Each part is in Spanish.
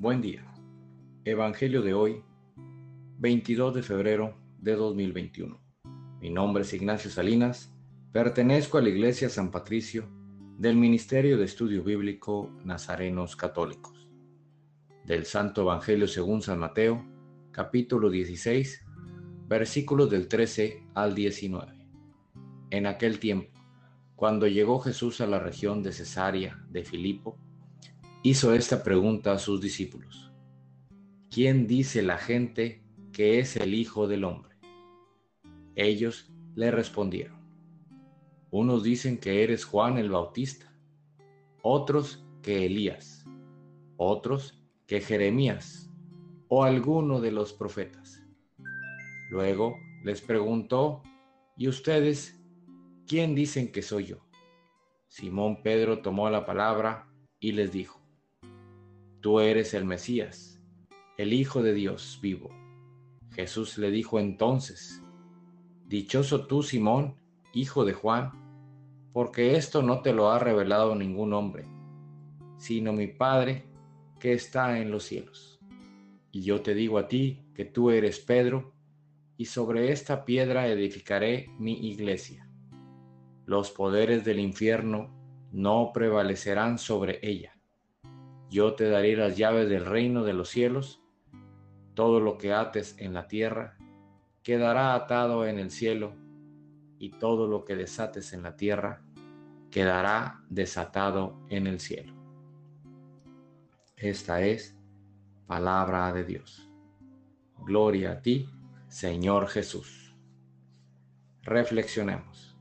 Buen día. Evangelio de hoy, 22 de febrero de 2021. Mi nombre es Ignacio Salinas, pertenezco a la Iglesia San Patricio del Ministerio de Estudio Bíblico Nazarenos Católicos. Del Santo Evangelio según San Mateo, capítulo 16, versículos del 13 al 19. En aquel tiempo, cuando llegó Jesús a la región de Cesarea de Filipo, hizo esta pregunta a sus discípulos. ¿Quién dice la gente que es el Hijo del Hombre? Ellos le respondieron. Unos dicen que eres Juan el Bautista, otros que Elías, otros que Jeremías o alguno de los profetas. Luego les preguntó, ¿y ustedes quién dicen que soy yo? Simón Pedro tomó la palabra y les dijo, Tú eres el Mesías, el Hijo de Dios vivo. Jesús le dijo entonces, Dichoso tú, Simón, hijo de Juan, porque esto no te lo ha revelado ningún hombre, sino mi Padre que está en los cielos. Y yo te digo a ti que tú eres Pedro, y sobre esta piedra edificaré mi iglesia. Los poderes del infierno no prevalecerán sobre ella yo te daré las llaves del reino de los cielos. Todo lo que ates en la tierra quedará atado en el cielo, y todo lo que desates en la tierra quedará desatado en el cielo. Esta es palabra de Dios. Gloria a ti, Señor Jesús. Reflexionemos.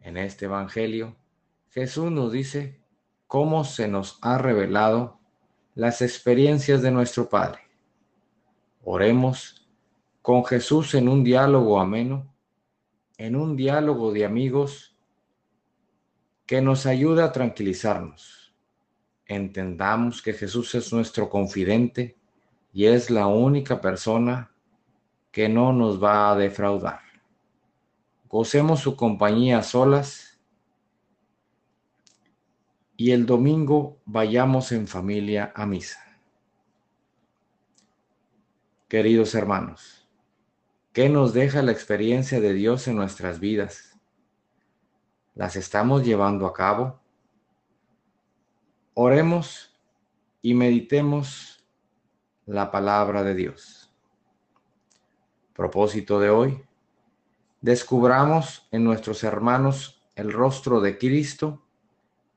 En este Evangelio, Jesús nos dice cómo se nos ha revelado las experiencias de nuestro Padre. Oremos con Jesús en un diálogo ameno, en un diálogo de amigos que nos ayuda a tranquilizarnos. Entendamos que Jesús es nuestro confidente y es la única persona que no nos va a defraudar. Gocemos su compañía solas y el domingo vayamos en familia a misa. Queridos hermanos, ¿qué nos deja la experiencia de Dios en nuestras vidas? ¿Las estamos llevando a cabo? Oremos y meditemos la palabra de Dios. Propósito de hoy, descubramos en nuestros hermanos el rostro de Cristo